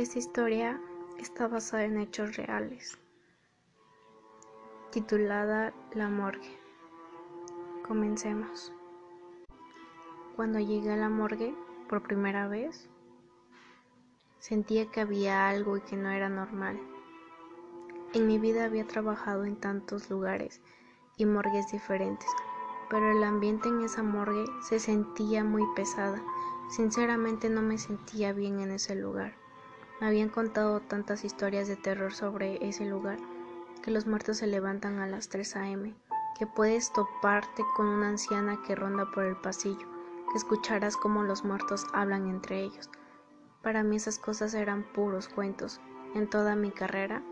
Esta historia está basada en hechos reales, titulada La morgue. Comencemos. Cuando llegué a la morgue por primera vez, sentía que había algo y que no era normal. En mi vida había trabajado en tantos lugares y morgues diferentes, pero el ambiente en esa morgue se sentía muy pesada. Sinceramente no me sentía bien en ese lugar. Me habían contado tantas historias de terror sobre ese lugar, que los muertos se levantan a las 3 a.m., que puedes toparte con una anciana que ronda por el pasillo, que escucharás cómo los muertos hablan entre ellos. Para mí esas cosas eran puros cuentos. En toda mi carrera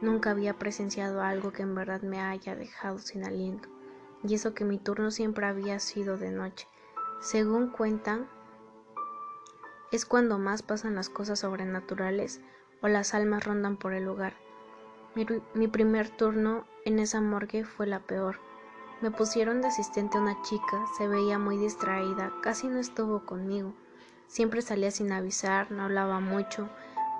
nunca había presenciado algo que en verdad me haya dejado sin aliento, y eso que mi turno siempre había sido de noche. Según cuentan, es cuando más pasan las cosas sobrenaturales o las almas rondan por el lugar. Mi, primer turno en esa morgue fue la peor. Me pusieron de asistente a una chica, se veía muy distraída, casi no estuvo conmigo. Siempre salía sin avisar, no hablaba mucho,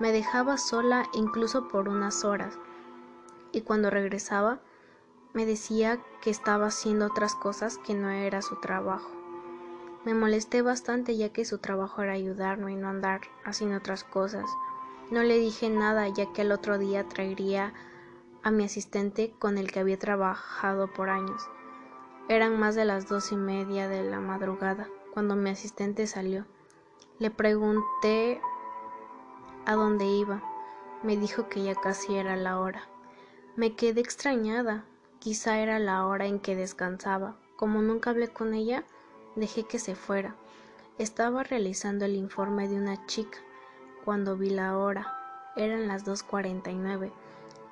me dejaba sola incluso por unas horas. Y cuando regresaba, me decía que estaba haciendo otras cosas que no era su trabajo. Me molesté bastante ya que su trabajo era ayudarme y no andar haciendo otras cosas. No le dije nada ya que el otro día traería a mi asistente con el que había trabajado por años. Eran más de las dos y media de la madrugada cuando mi asistente salió. Le pregunté a dónde iba. Me dijo que ya casi era la hora. Me quedé extrañada. Quizá era la hora en que descansaba. Como nunca hablé con ella, Dejé que se fuera. Estaba realizando el informe de una chica cuando vi la hora. Eran las 2.49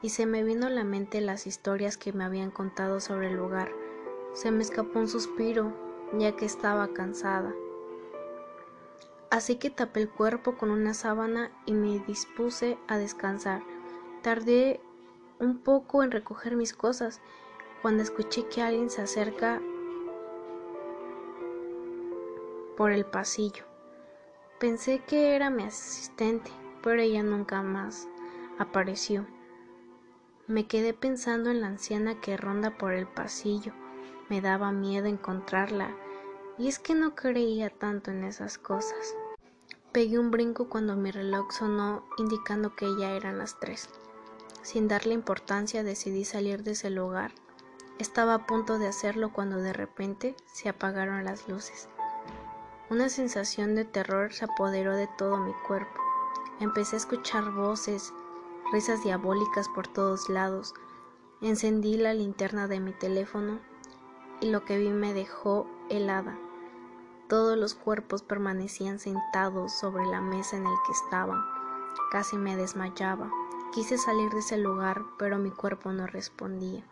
y se me vino a la mente las historias que me habían contado sobre el lugar. Se me escapó un suspiro, ya que estaba cansada. Así que tapé el cuerpo con una sábana y me dispuse a descansar. Tardé un poco en recoger mis cosas cuando escuché que alguien se acerca por el pasillo. Pensé que era mi asistente, pero ella nunca más apareció. Me quedé pensando en la anciana que ronda por el pasillo. Me daba miedo encontrarla, y es que no creía tanto en esas cosas. Pegué un brinco cuando mi reloj sonó indicando que ya eran las tres. Sin darle importancia decidí salir de ese lugar. Estaba a punto de hacerlo cuando de repente se apagaron las luces. Una sensación de terror se apoderó de todo mi cuerpo. Empecé a escuchar voces, risas diabólicas por todos lados. Encendí la linterna de mi teléfono y lo que vi me dejó helada. Todos los cuerpos permanecían sentados sobre la mesa en el que estaban. Casi me desmayaba. Quise salir de ese lugar, pero mi cuerpo no respondía.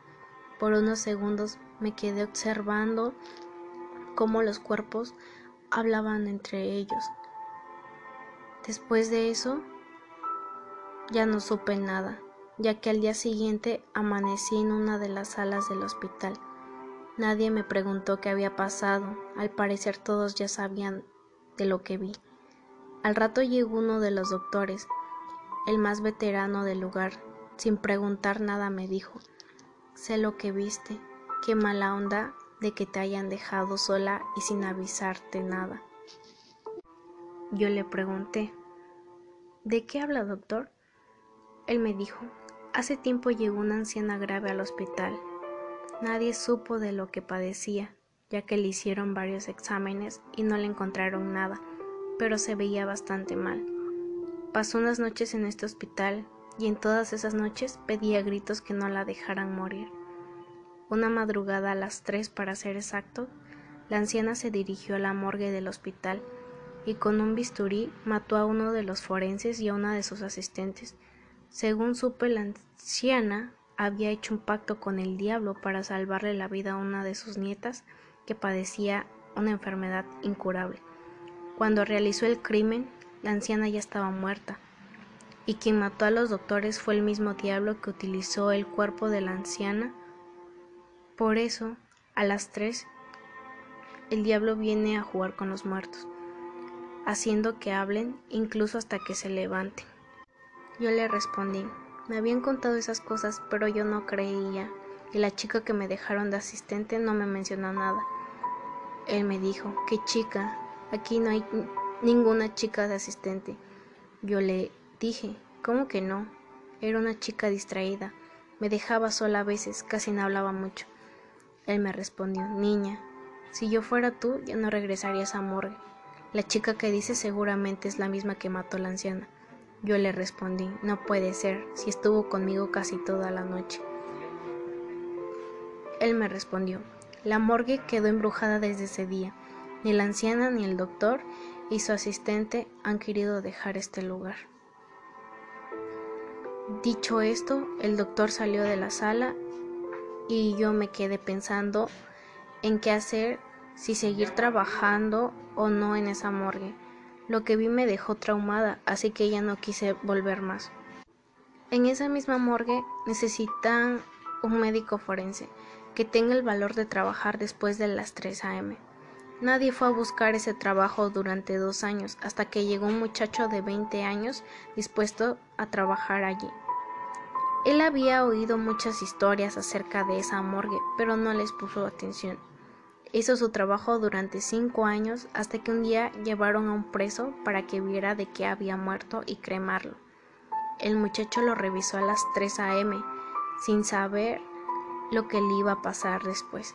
Por unos segundos me quedé observando cómo los cuerpos hablaban entre ellos. Después de eso, ya no supe nada, ya que al día siguiente amanecí en una de las salas del hospital. Nadie me preguntó qué había pasado, al parecer todos ya sabían de lo que vi. Al rato llegó uno de los doctores, el más veterano del lugar, sin preguntar nada me dijo, sé lo que viste, qué mala onda de que te hayan dejado sola y sin avisarte nada. Yo le pregunté, ¿de qué habla, doctor? Él me dijo, hace tiempo llegó una anciana grave al hospital. Nadie supo de lo que padecía, ya que le hicieron varios exámenes y no le encontraron nada, pero se veía bastante mal. Pasó unas noches en este hospital y en todas esas noches pedía gritos que no la dejaran morir. Una madrugada a las tres para ser exacto, la anciana se dirigió a la morgue del hospital y con un bisturí mató a uno de los forenses y a una de sus asistentes. Según supe, la anciana había hecho un pacto con el diablo para salvarle la vida a una de sus nietas que padecía una enfermedad incurable. Cuando realizó el crimen, la anciana ya estaba muerta, y quien mató a los doctores fue el mismo diablo que utilizó el cuerpo de la anciana por eso, a las tres, el diablo viene a jugar con los muertos, haciendo que hablen incluso hasta que se levanten. Yo le respondí, me habían contado esas cosas, pero yo no creía, y la chica que me dejaron de asistente no me mencionó nada. Él me dijo, ¿qué chica? Aquí no hay ninguna chica de asistente. Yo le dije, ¿cómo que no? Era una chica distraída. Me dejaba sola a veces, casi no hablaba mucho. Él me respondió, niña, si yo fuera tú, ya no regresarías a morgue. La chica que dice seguramente es la misma que mató a la anciana. Yo le respondí, no puede ser, si estuvo conmigo casi toda la noche. Él me respondió, la morgue quedó embrujada desde ese día. Ni la anciana ni el doctor y su asistente han querido dejar este lugar. Dicho esto, el doctor salió de la sala y yo me quedé pensando en qué hacer, si seguir trabajando o no en esa morgue. Lo que vi me dejó traumada, así que ya no quise volver más. En esa misma morgue necesitan un médico forense que tenga el valor de trabajar después de las 3 a.m. Nadie fue a buscar ese trabajo durante dos años hasta que llegó un muchacho de 20 años dispuesto a trabajar allí. Él había oído muchas historias acerca de esa morgue, pero no les puso atención. Hizo su trabajo durante cinco años hasta que un día llevaron a un preso para que viera de qué había muerto y cremarlo. El muchacho lo revisó a las 3 a.m. sin saber lo que le iba a pasar después.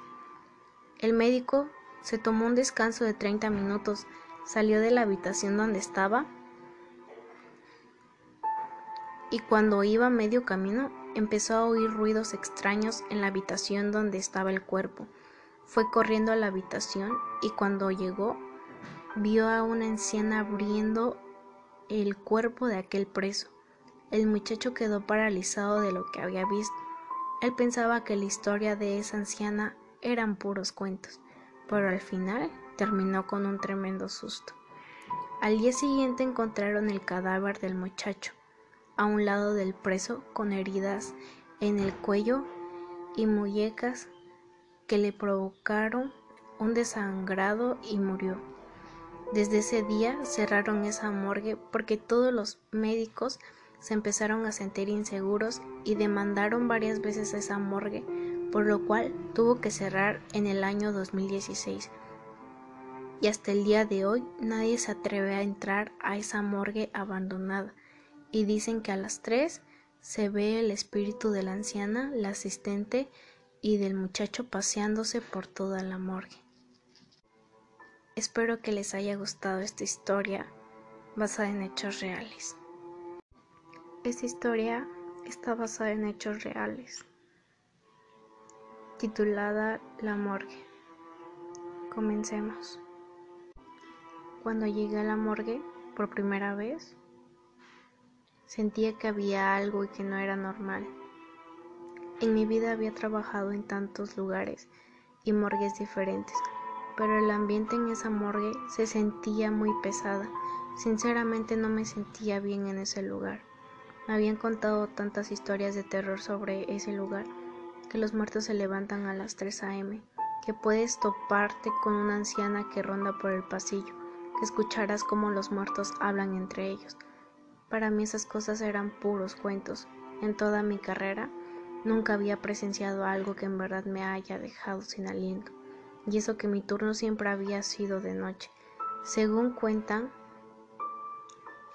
El médico se tomó un descanso de 30 minutos, salió de la habitación donde estaba y cuando iba medio camino empezó a oír ruidos extraños en la habitación donde estaba el cuerpo. Fue corriendo a la habitación y cuando llegó vio a una anciana abriendo el cuerpo de aquel preso. El muchacho quedó paralizado de lo que había visto. Él pensaba que la historia de esa anciana eran puros cuentos, pero al final terminó con un tremendo susto. Al día siguiente encontraron el cadáver del muchacho a un lado del preso con heridas en el cuello y muñecas que le provocaron un desangrado y murió. Desde ese día cerraron esa morgue porque todos los médicos se empezaron a sentir inseguros y demandaron varias veces esa morgue, por lo cual tuvo que cerrar en el año 2016. Y hasta el día de hoy nadie se atreve a entrar a esa morgue abandonada y dicen que a las tres se ve el espíritu de la anciana, la asistente y del muchacho paseándose por toda la morgue. Espero que les haya gustado esta historia basada en hechos reales. Esta historia está basada en hechos reales, titulada La morgue. Comencemos. Cuando llegué a la morgue por primera vez, sentía que había algo y que no era normal. En mi vida había trabajado en tantos lugares y morgues diferentes, pero el ambiente en esa morgue se sentía muy pesada. Sinceramente no me sentía bien en ese lugar. Me habían contado tantas historias de terror sobre ese lugar, que los muertos se levantan a las 3 a.m., que puedes toparte con una anciana que ronda por el pasillo, que escucharás cómo los muertos hablan entre ellos. Para mí esas cosas eran puros cuentos. En toda mi carrera Nunca había presenciado algo que en verdad me haya dejado sin aliento, y eso que mi turno siempre había sido de noche. Según cuentan,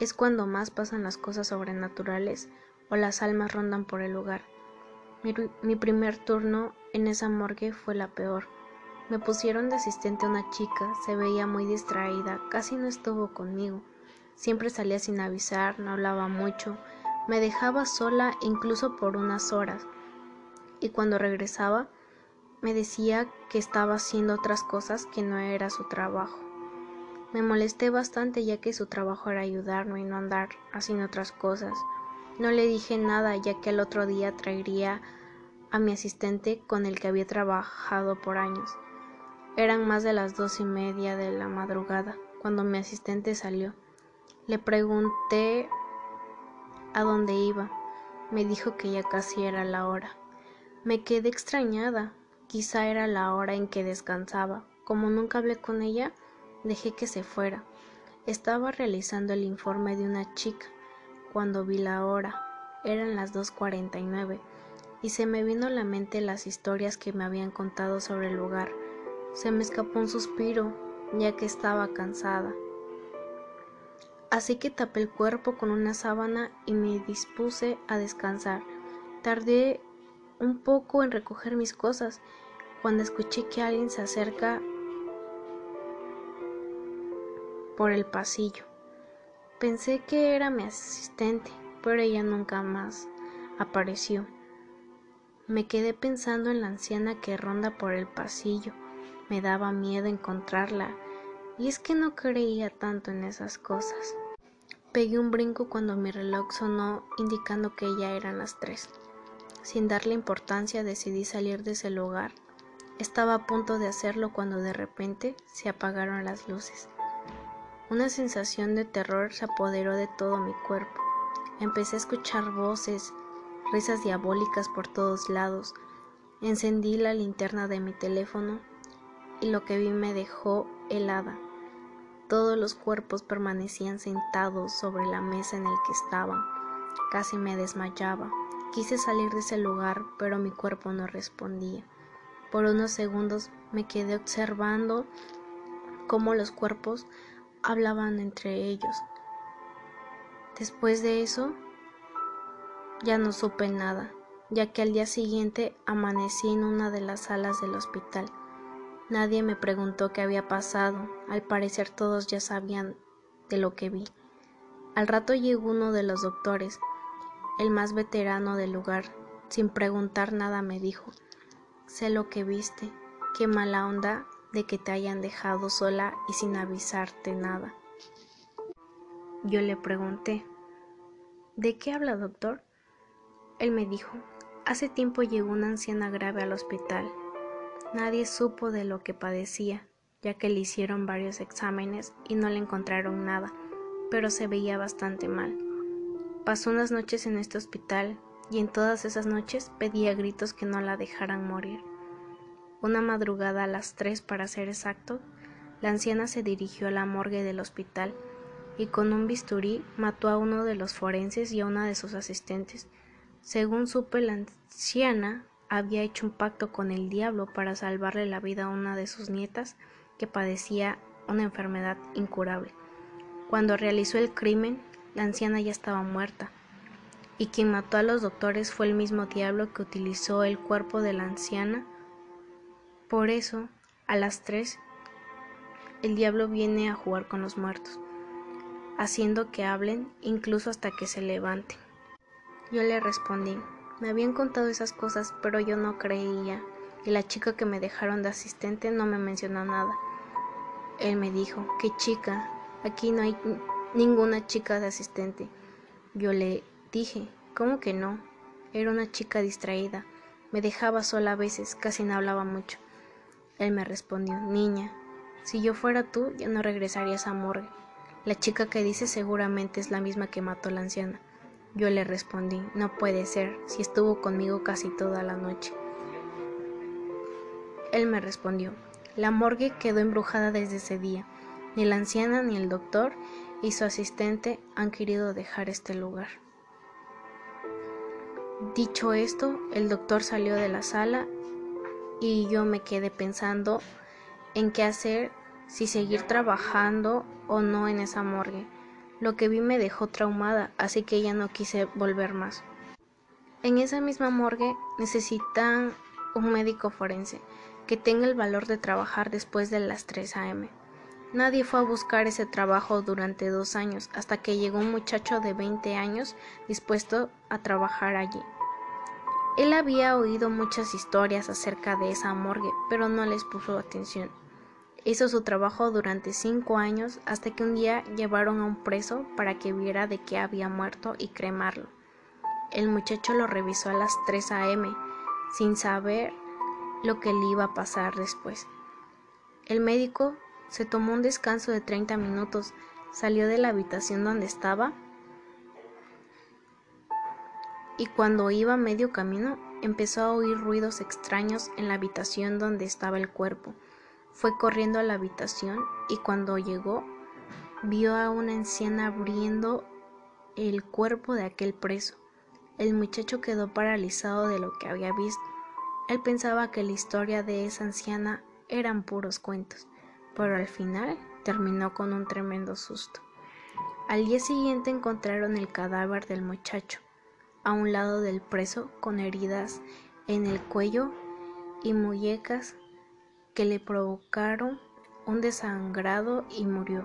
es cuando más pasan las cosas sobrenaturales o las almas rondan por el lugar. Mi, primer turno en esa morgue fue la peor. Me pusieron de asistente a una chica, se veía muy distraída, casi no estuvo conmigo. Siempre salía sin avisar, no hablaba mucho, me dejaba sola incluso por unas horas y cuando regresaba me decía que estaba haciendo otras cosas que no era su trabajo. Me molesté bastante ya que su trabajo era ayudarme y no andar haciendo otras cosas. No le dije nada ya que el otro día traería a mi asistente con el que había trabajado por años. Eran más de las dos y media de la madrugada cuando mi asistente salió. Le pregunté a dónde iba. Me dijo que ya casi era la hora. Me quedé extrañada. Quizá era la hora en que descansaba. Como nunca hablé con ella, dejé que se fuera. Estaba realizando el informe de una chica. cuando vi la hora. Eran las 2.49 y se me vino a la mente las historias que me habían contado sobre el lugar. Se me escapó un suspiro, ya que estaba cansada. Así que tapé el cuerpo con una sábana y me dispuse a descansar. Tardé un poco en recoger mis cosas cuando escuché que alguien se acerca por el pasillo. Pensé que era mi asistente, pero ella nunca más apareció. Me quedé pensando en la anciana que ronda por el pasillo. Me daba miedo encontrarla, y es que no creía tanto en esas cosas. Pegué un brinco cuando mi reloj sonó indicando que ya eran las tres. Sin darle importancia decidí salir de ese lugar. Estaba a punto de hacerlo cuando de repente se apagaron las luces. Una sensación de terror se apoderó de todo mi cuerpo. Empecé a escuchar voces, risas diabólicas por todos lados. Encendí la linterna de mi teléfono y lo que vi me dejó helada. Todos los cuerpos permanecían sentados sobre la mesa en el que estaban. Casi me desmayaba. Quise salir de ese lugar, pero mi cuerpo no respondía. Por unos segundos me quedé observando cómo los cuerpos hablaban entre ellos. Después de eso, ya no supe nada, ya que al día siguiente amanecí en una de las salas del hospital. Nadie me preguntó qué había pasado, al parecer todos ya sabían de lo que vi. Al rato llegó uno de los doctores, el más veterano del lugar, sin preguntar nada me dijo, sé lo que viste, qué mala onda de que te hayan dejado sola y sin avisarte nada. Yo le pregunté, ¿de qué habla doctor? Él me dijo, hace tiempo llegó una anciana grave al hospital. Nadie supo de lo que padecía, ya que le hicieron varios exámenes y no le encontraron nada, pero se veía bastante mal. Pasó unas noches en este hospital y en todas esas noches pedía gritos que no la dejaran morir. Una madrugada a las tres para ser exacto, la anciana se dirigió a la morgue del hospital y con un bisturí mató a uno de los forenses y a una de sus asistentes. Según supe, la anciana había hecho un pacto con el diablo para salvarle la vida a una de sus nietas que padecía una enfermedad incurable. Cuando realizó el crimen, la anciana ya estaba muerta, y quien mató a los doctores fue el mismo diablo que utilizó el cuerpo de la anciana por eso, a las tres, el diablo viene a jugar con los muertos, haciendo que hablen incluso hasta que se levanten. Yo le respondí, me habían contado esas cosas, pero yo no creía, y la chica que me dejaron de asistente no me mencionó nada. Él me dijo, ¿qué chica? Aquí no hay ninguna chica de asistente. Yo le dije, ¿cómo que no? Era una chica distraída. Me dejaba sola a veces, casi no hablaba mucho. Él me respondió, Niña, si yo fuera tú, ya no regresarías a morgue. La chica que dice seguramente es la misma que mató a la anciana. Yo le respondí, no puede ser, si estuvo conmigo casi toda la noche. Él me respondió, la morgue quedó embrujada desde ese día. Ni la anciana ni el doctor y su asistente han querido dejar este lugar. Dicho esto, el doctor salió de la sala y yo me quedé pensando en qué hacer, si seguir trabajando o no en esa morgue. Lo que vi me dejó traumada, así que ya no quise volver más. En esa misma morgue necesitan un médico forense que tenga el valor de trabajar después de las 3 a.m. Nadie fue a buscar ese trabajo durante dos años hasta que llegó un muchacho de 20 años dispuesto a trabajar allí. Él había oído muchas historias acerca de esa morgue, pero no les puso atención. Hizo su trabajo durante cinco años hasta que un día llevaron a un preso para que viera de qué había muerto y cremarlo. El muchacho lo revisó a las 3 a.m., sin saber lo que le iba a pasar después. El médico se tomó un descanso de 30 minutos, salió de la habitación donde estaba y cuando iba medio camino empezó a oír ruidos extraños en la habitación donde estaba el cuerpo. Fue corriendo a la habitación y cuando llegó vio a una anciana abriendo el cuerpo de aquel preso. El muchacho quedó paralizado de lo que había visto. Él pensaba que la historia de esa anciana eran puros cuentos, pero al final terminó con un tremendo susto. Al día siguiente encontraron el cadáver del muchacho a un lado del preso con heridas en el cuello y muñecas que le provocaron un desangrado y murió.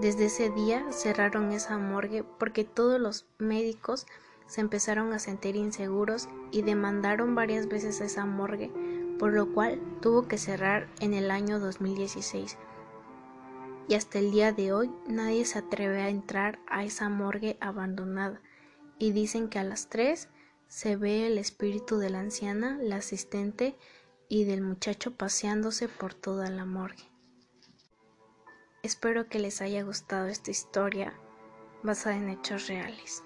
Desde ese día cerraron esa morgue porque todos los médicos se empezaron a sentir inseguros y demandaron varias veces esa morgue, por lo cual tuvo que cerrar en el año 2016. Y hasta el día de hoy nadie se atreve a entrar a esa morgue abandonada y dicen que a las 3 se ve el espíritu de la anciana, la asistente y del muchacho paseándose por toda la morgue. Espero que les haya gustado esta historia basada en hechos reales.